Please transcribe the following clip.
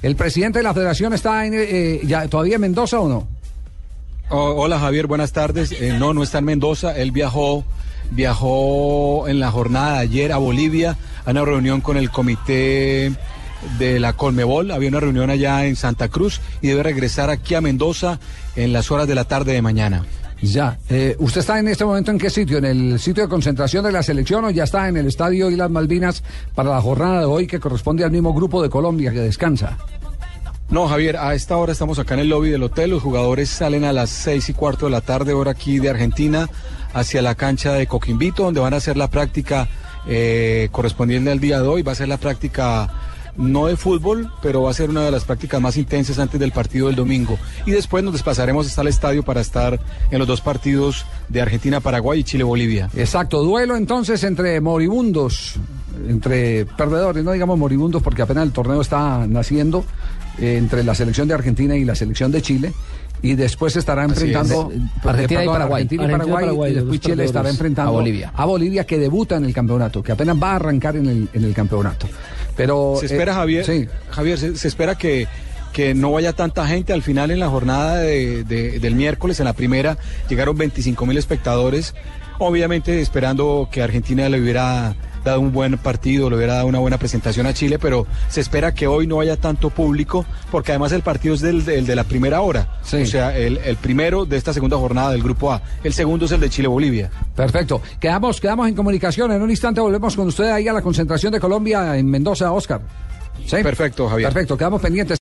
¿El presidente de la federación está en, eh, ya, todavía en Mendoza o no? Oh, hola Javier, buenas tardes. Eh, no, no está en Mendoza. Él viajó, viajó en la jornada de ayer a Bolivia a una reunión con el comité de la Colmebol. Había una reunión allá en Santa Cruz y debe regresar aquí a Mendoza en las horas de la tarde de mañana. Ya. Eh, ¿Usted está en este momento en qué sitio? ¿En el sitio de concentración de la selección o ya está en el estadio Islas Malvinas para la jornada de hoy que corresponde al mismo grupo de Colombia que descansa? No, Javier, a esta hora estamos acá en el lobby del hotel. Los jugadores salen a las seis y cuarto de la tarde, hora aquí de Argentina, hacia la cancha de Coquimbito, donde van a hacer la práctica eh, correspondiente al día de hoy. Va a ser la práctica no de fútbol, pero va a ser una de las prácticas más intensas antes del partido del domingo. Y después nos desplazaremos hasta el estadio para estar en los dos partidos de Argentina-Paraguay y Chile-Bolivia. Exacto, duelo entonces entre moribundos, entre perdedores, no digamos moribundos porque apenas el torneo está naciendo, entre la selección de Argentina y la selección de Chile. Y después estará enfrentando es. Argentina, y Paraguay. Argentina y Paraguay. Argentina y Paraguay y después Chile estará enfrentando a Bolivia. A Bolivia que debuta en el campeonato, que apenas va a arrancar en el, en el campeonato. Pero se espera, eh, Javier, sí. Javier, se, se, espera que, que no vaya tanta gente. Al final, en la jornada de, de, del miércoles, en la primera, llegaron 25 mil espectadores. Obviamente esperando que Argentina le hubiera dado un buen partido, le hubiera dado una buena presentación a Chile, pero se espera que hoy no haya tanto público, porque además el partido es del, del de la primera hora, sí. o sea, el, el, primero de esta segunda jornada del Grupo A, el segundo es el de Chile-Bolivia. Perfecto, quedamos, quedamos en comunicación, en un instante volvemos con usted ahí a la concentración de Colombia en Mendoza, Oscar. ¿Sí? Perfecto, Javier. Perfecto, quedamos pendientes.